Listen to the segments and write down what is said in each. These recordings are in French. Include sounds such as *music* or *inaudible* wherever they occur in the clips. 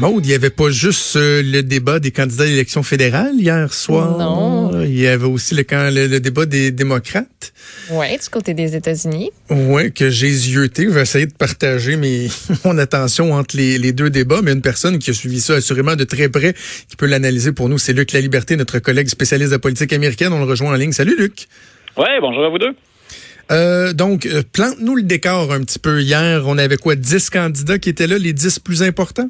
Maude, il n'y avait pas juste euh, le débat des candidats à l'élection fédérale hier soir. Non. Il y avait aussi le, camp- le, le débat des démocrates. Oui, du côté des États-Unis. Oui, que j'ai zioté. Je vais essayer de partager mes, *laughs* mon attention entre les, les deux débats, mais une personne qui a suivi ça assurément de très près, qui peut l'analyser pour nous, c'est Luc La Liberté, notre collègue spécialiste de la politique américaine. On le rejoint en ligne. Salut Luc. Oui, bonjour à vous deux. Euh, donc, euh, plante-nous le décor un petit peu. Hier, on avait quoi, 10 candidats qui étaient là, les 10 plus importants?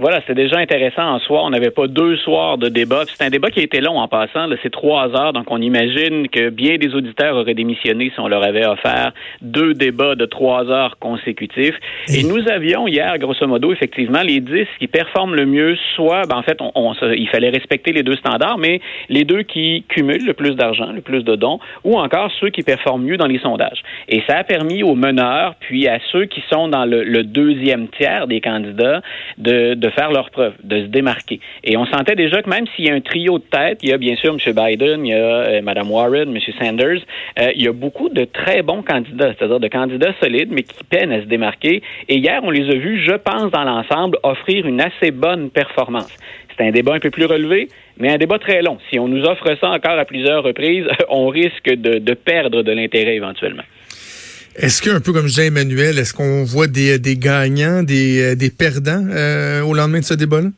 Voilà, c'est déjà intéressant en soi. On n'avait pas deux soirs de débat. C'est un débat qui a été long en passant. C'est trois heures, donc on imagine que bien des auditeurs auraient démissionné si on leur avait offert deux débats de trois heures consécutifs. Et nous avions hier, grosso modo, effectivement, les dix qui performent le mieux, soit, ben, en fait, on, il fallait respecter les deux standards, mais les deux qui cumulent le plus d'argent, le plus de dons, ou encore ceux qui performent mieux dans les sondages. Et ça a permis aux meneurs, puis à ceux qui sont dans le, le deuxième tiers des candidats, de, de faire leur preuve, de se démarquer. Et on sentait déjà que même s'il y a un trio de tête, il y a bien sûr M. Biden, il y a euh, Mme Warren, M. Sanders, euh, il y a beaucoup de très bons candidats, c'est-à-dire de candidats solides, mais qui peinent à se démarquer. Et hier, on les a vus, je pense, dans l'ensemble, offrir une assez bonne performance. C'est un débat un peu plus relevé, mais un débat très long. Si on nous offre ça encore à plusieurs reprises, *laughs* on risque de, de perdre de l'intérêt éventuellement. Est-ce que, un peu comme je disais Emmanuel, est-ce qu'on voit des, des gagnants, des, euh, des perdants euh, au lendemain de ce débat-là?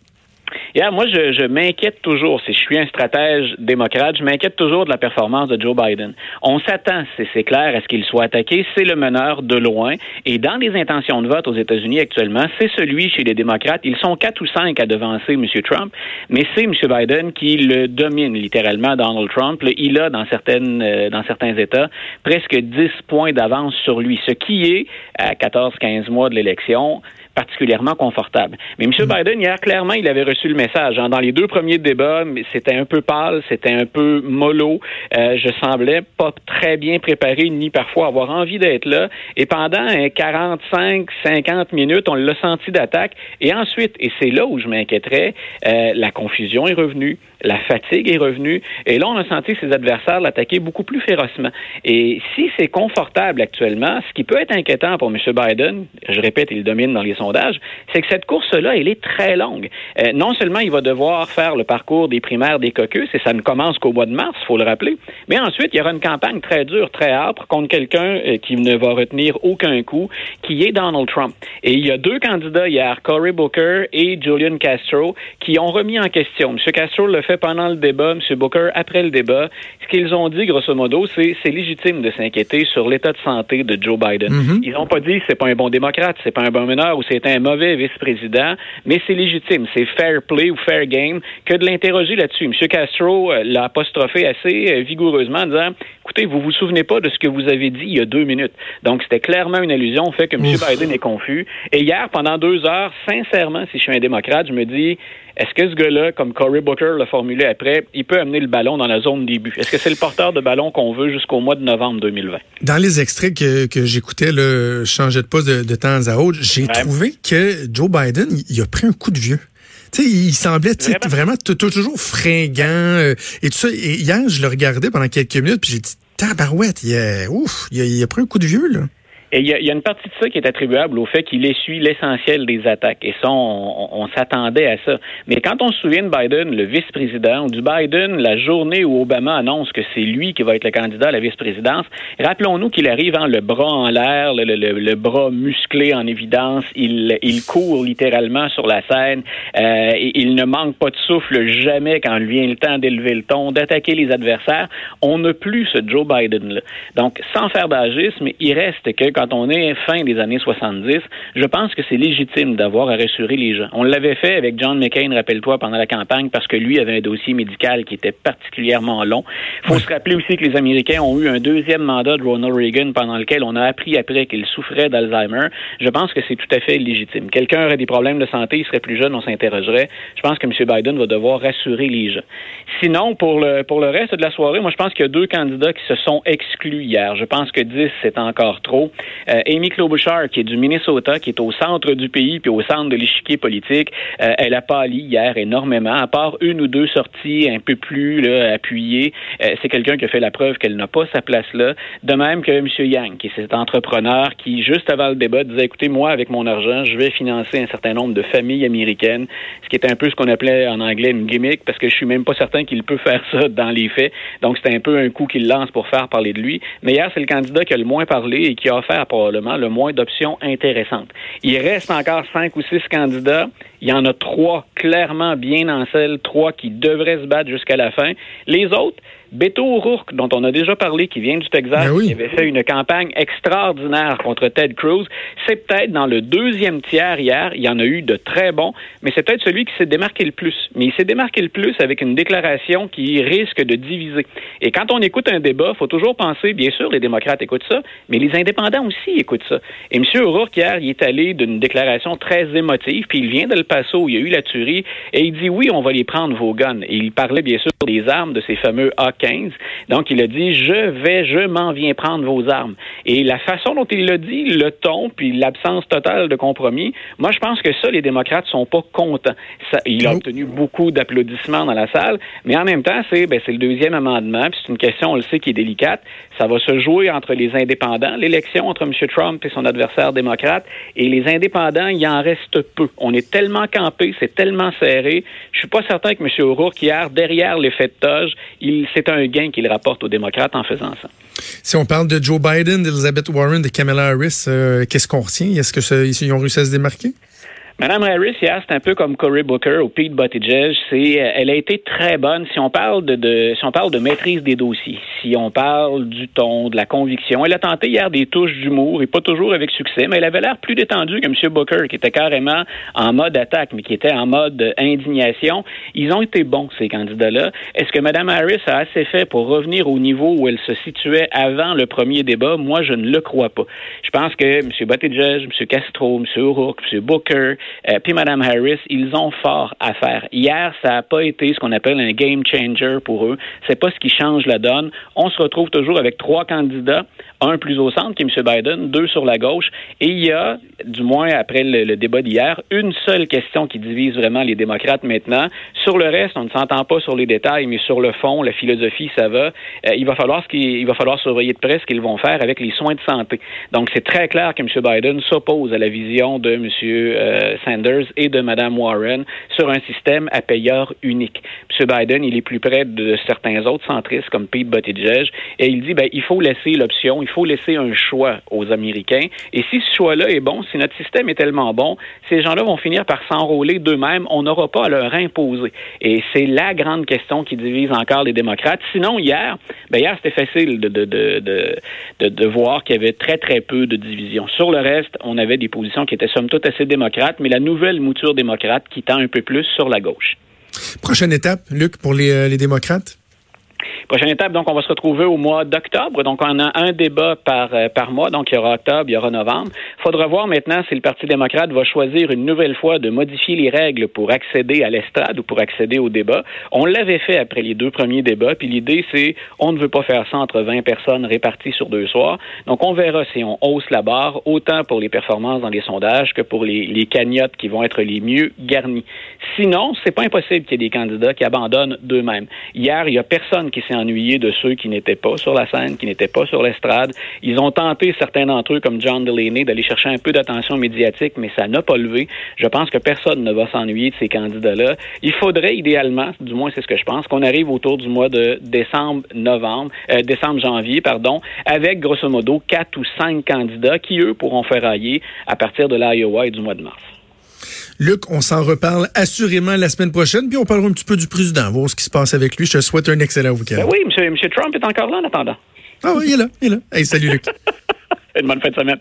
Yeah, moi, je, je m'inquiète toujours, si je suis un stratège démocrate, je m'inquiète toujours de la performance de Joe Biden. On s'attend, c'est clair, à ce qu'il soit attaqué. C'est le meneur de loin. Et dans les intentions de vote aux États-Unis actuellement, c'est celui chez les démocrates. Ils sont quatre ou cinq à devancer M. Trump, mais c'est M. Biden qui le domine littéralement, Donald Trump. Il a, dans, certaines, euh, dans certains États, presque 10 points d'avance sur lui, ce qui est, à 14-15 mois de l'élection, particulièrement confortable. Mais M. Biden, hier, clairement, il avait reçu le message. hein. Dans les deux premiers débats, c'était un peu pâle, c'était un peu mollo. Euh, je semblais pas très bien préparé, ni parfois avoir envie d'être là. Et pendant un 45, 50 minutes, on l'a senti d'attaque. Et ensuite, et c'est là où je m'inquiéterais, euh, la confusion est revenue, la fatigue est revenue. Et là, on a senti ses adversaires l'attaquer beaucoup plus férocement. Et si c'est confortable actuellement, ce qui peut être inquiétant pour M. Biden, je répète, il domine dans les c'est que cette course-là, elle est très longue. Euh, non seulement il va devoir faire le parcours des primaires des caucus, et ça ne commence qu'au mois de mars, faut le rappeler, mais ensuite, il y aura une campagne très dure, très âpre contre quelqu'un euh, qui ne va retenir aucun coup, qui est Donald Trump. Et il y a deux candidats hier, Cory Booker et Julian Castro, qui ont remis en question. M. Castro le fait pendant le débat, M. Booker après le débat. Ce qu'ils ont dit, grosso modo, c'est c'est légitime de s'inquiéter sur l'état de santé de Joe Biden. Mhm. Ils n'ont pas dit c'est pas un bon démocrate, c'est pas un bon meneur ou c'est un mauvais vice-président, mais c'est légitime, c'est fair play ou fair game que de l'interroger là-dessus. M. Castro euh, l'a apostrophé assez euh, vigoureusement en disant écoutez, vous vous souvenez pas de ce que vous avez dit il y a deux minutes. Donc c'était clairement une allusion au fait que M. Ouf. Biden est confus. Et hier, pendant deux heures, sincèrement, si je suis un démocrate, je me dis est-ce que ce gars-là, comme Cory Booker l'a formulé après, il peut amener le ballon dans la zone début? Est-ce que c'est le porteur de ballon qu'on veut jusqu'au mois de novembre 2020? Dans les extraits que, que j'écoutais, là, je changeais de poste de, de temps à autre, j'ai Ouais. trouvé que Joe Biden, il a pris un coup de vieux. Tu sais, il semblait Vraiment? toujours fringant euh, et tout ça. Et hier, je le regardais pendant quelques minutes, puis j'ai dit, tabarouette, il a, ouf, il a, il a pris un coup de vieux, là. Et il y, a, y a une partie de ça qui est attribuable au fait qu'il essuie l'essentiel des attaques. Et ça, on, s'attendait à ça. Mais quand on se souvient de Biden, le vice-président, ou du Biden, la journée où Obama annonce que c'est lui qui va être le candidat à la vice-présidence, rappelons-nous qu'il arrive en le bras en l'air, le, le- le- bras musclé en évidence. Il, il court littéralement sur la scène. Euh, et il ne manque pas de souffle jamais quand vient le temps d'élever le ton, d'attaquer les adversaires. On n'a plus ce Joe Biden-là. Donc, sans faire d'agisme, il reste que on est fin des années 70, je pense que c'est légitime d'avoir à rassurer les gens. On l'avait fait avec John McCain, rappelle-toi, pendant la campagne, parce que lui avait un dossier médical qui était particulièrement long. Il faut se rappeler aussi que les Américains ont eu un deuxième mandat de Ronald Reagan pendant lequel on a appris après qu'il souffrait d'Alzheimer. Je pense que c'est tout à fait légitime. Quelqu'un aurait des problèmes de santé, il serait plus jeune, on s'interrogerait. Je pense que M. Biden va devoir rassurer les gens. Sinon, pour le, pour le reste de la soirée, moi, je pense qu'il y a deux candidats qui se sont exclus hier. Je pense que 10, c'est encore trop. Euh, Amy Klobuchar, qui est du Minnesota, qui est au centre du pays puis au centre de l'échiquier politique, euh, elle a pâli hier énormément. À part une ou deux sorties un peu plus là, appuyées, euh, c'est quelqu'un qui a fait la preuve qu'elle n'a pas sa place là. De même que M. Yang, qui est cet entrepreneur qui, juste avant le débat, disait, écoutez, moi, avec mon argent, je vais financer un certain nombre de familles américaines, ce qui est un peu ce qu'on appelait en anglais une gimmick, parce que je suis même pas certain qu'il peut faire ça dans les faits. Donc, c'est un peu un coup qu'il lance pour faire parler de lui. Mais hier, c'est le candidat qui a le moins parlé et qui a offert probablement le moins d'options intéressantes. Il reste encore cinq ou six candidats. Il y en a trois clairement bien en selle, trois qui devraient se battre jusqu'à la fin. Les autres, Beto O'Rourke, dont on a déjà parlé, qui vient du Texas, Ben oui. qui avait fait une campagne extraordinaire contre Ted Cruz, c'est peut-être dans le deuxième tiers hier, il y en a eu de très bons, mais c'est peut-être celui qui s'est démarqué le plus. Mais il s'est démarqué le plus avec une déclaration qui risque de diviser. Et quand on écoute un débat, faut toujours penser, bien sûr, les démocrates écoutent ça, mais les indépendants aussi écoutent ça. Et M. O'Rourke, hier, il est allé d'une déclaration très émotive, puis il vient de Le Paso, où il y a eu la tuerie, et il dit, oui, on va les prendre, vos guns. Et il parlait, bien sûr, des armes de ces fameux A-15. Donc, il a dit, je vais, je m'en viens prendre vos armes. Et la façon dont il l'a dit, le ton, puis l'absence totale de compromis, moi, je pense que ça, les démocrates sont pas contents. Ça, il a obtenu beaucoup d'applaudissements dans la salle, mais en même temps, c'est ben, c'est le deuxième amendement, puis c'est une question, on le sait, qui est délicate. Ça va se jouer entre les indépendants, l'élection entre M. Trump et son adversaire démocrate, et les indépendants, il en reste peu. On est tellement campé, c'est tellement serré. Je suis pas certain que M. O'Rourke, hier, derrière l'effet de toge, il un gain qu'il rapporte aux démocrates en faisant ça. Si on parle de Joe Biden, d'Elizabeth Warren, de Kamala Harris, euh, qu'est-ce qu'on retient? Est-ce que ça- ils ont réussi à se démarquer? Madame Harris, hier, c'est un peu comme Cory Booker ou Pete Buttigieg. C'est, euh, elle a été très bonne. Si on parle de, de- si on parle de maîtrise des dossiers, si on parle du ton, de la conviction, elle a tenté hier des touches d'humour et pas toujours avec succès, mais elle avait l'air plus détendue que M. Booker, qui était carrément en mode attaque, mais qui était en mode indignation. Ils ont été bons, ces candidats-là. Est-ce que Mme Harris a assez fait pour revenir au niveau où elle se situait avant le premier débat? Moi, je ne le crois pas. Je pense que M. Buttigieg, M. Castro, M. O'Rourke, M. Booker, euh, puis Mme Harris, ils ont fort à faire. Hier, ça n'a pas été ce qu'on appelle un game changer pour eux. C'est pas ce qui change la donne. On se retrouve toujours avec trois candidats, un plus au centre qui est M. Biden, deux sur la gauche, et il y a, du moins après le, débat d'hier, une seule question qui divise vraiment les démocrates maintenant. Sur le reste, on ne s'entend pas sur les détails, mais sur le fond, la philosophie, ça va. Euh, il va falloir qu'il il va falloir surveiller de près ce qu'ils vont faire avec les soins de santé. Donc, c'est très clair que M. Biden s'oppose à la vision de M. euh, Sanders et de Mme Warren sur un système à payeur unique. Biden, il est plus près de certains autres centristes comme Pete Buttigieg et il dit ben il faut laisser l'option, il faut laisser un choix aux Américains. Et si ce choix-là est bon, si notre système est tellement bon, ces gens-là vont finir par s'enrôler d'eux-mêmes. On n'aura pas à leur imposer. Et c'est la grande question qui divise encore les démocrates. Sinon, hier, ben hier c'était facile de, de, de, de, de, de voir qu'il y avait très, très peu de division. Sur le reste, on avait des positions qui étaient somme toute assez démocrates, mais la nouvelle mouture démocrate qui tend un peu plus sur la gauche. Prochaine étape, Luc, pour les, euh, démocrates? Prochaine étape, donc, on va se retrouver au mois d'octobre. Donc, on a un débat par, euh, par mois. Donc, il y aura octobre, il y aura novembre. Faudra voir maintenant si le Parti démocrate va choisir une nouvelle fois de modifier les règles pour accéder à l'estrade ou pour accéder au débat. On l'avait fait après les deux premiers débats. Puis l'idée, c'est on ne veut pas faire ça entre 20 personnes réparties sur deux soirs. Donc, on verra si on hausse la barre, autant pour les performances dans les sondages que pour les, les cagnottes qui vont être les mieux garnies. Sinon, c'est pas impossible qu'il y ait des candidats qui abandonnent d'eux-mêmes. Hier, il y a personne qui s'est ennuyé de ceux qui n'étaient pas sur la scène, qui n'étaient pas sur l'estrade. Ils ont tenté, certains d'entre eux, comme John Delaney, d'aller chercher un peu d'attention médiatique, mais ça n'a pas levé. Je pense que personne ne va s'ennuyer de ces candidats-là. Il faudrait idéalement, du moins c'est ce que je pense, qu'on arrive autour du mois de décembre, novembre, euh, décembre, janvier, pardon, avec grosso modo quatre ou cinq candidats qui, eux, pourront ferrailler à partir de l'Iowa et du mois de mars. Luc, on s'en reparle assurément la semaine prochaine, puis on parlera un petit peu du président, voir ce qui se passe avec lui. Je te souhaite un excellent week-end. Ben oui, monsieur, monsieur Trump est encore là en attendant. Ah oui, il est là, il est là. Hey, salut Luc. *laughs* Une bonne fin de semaine.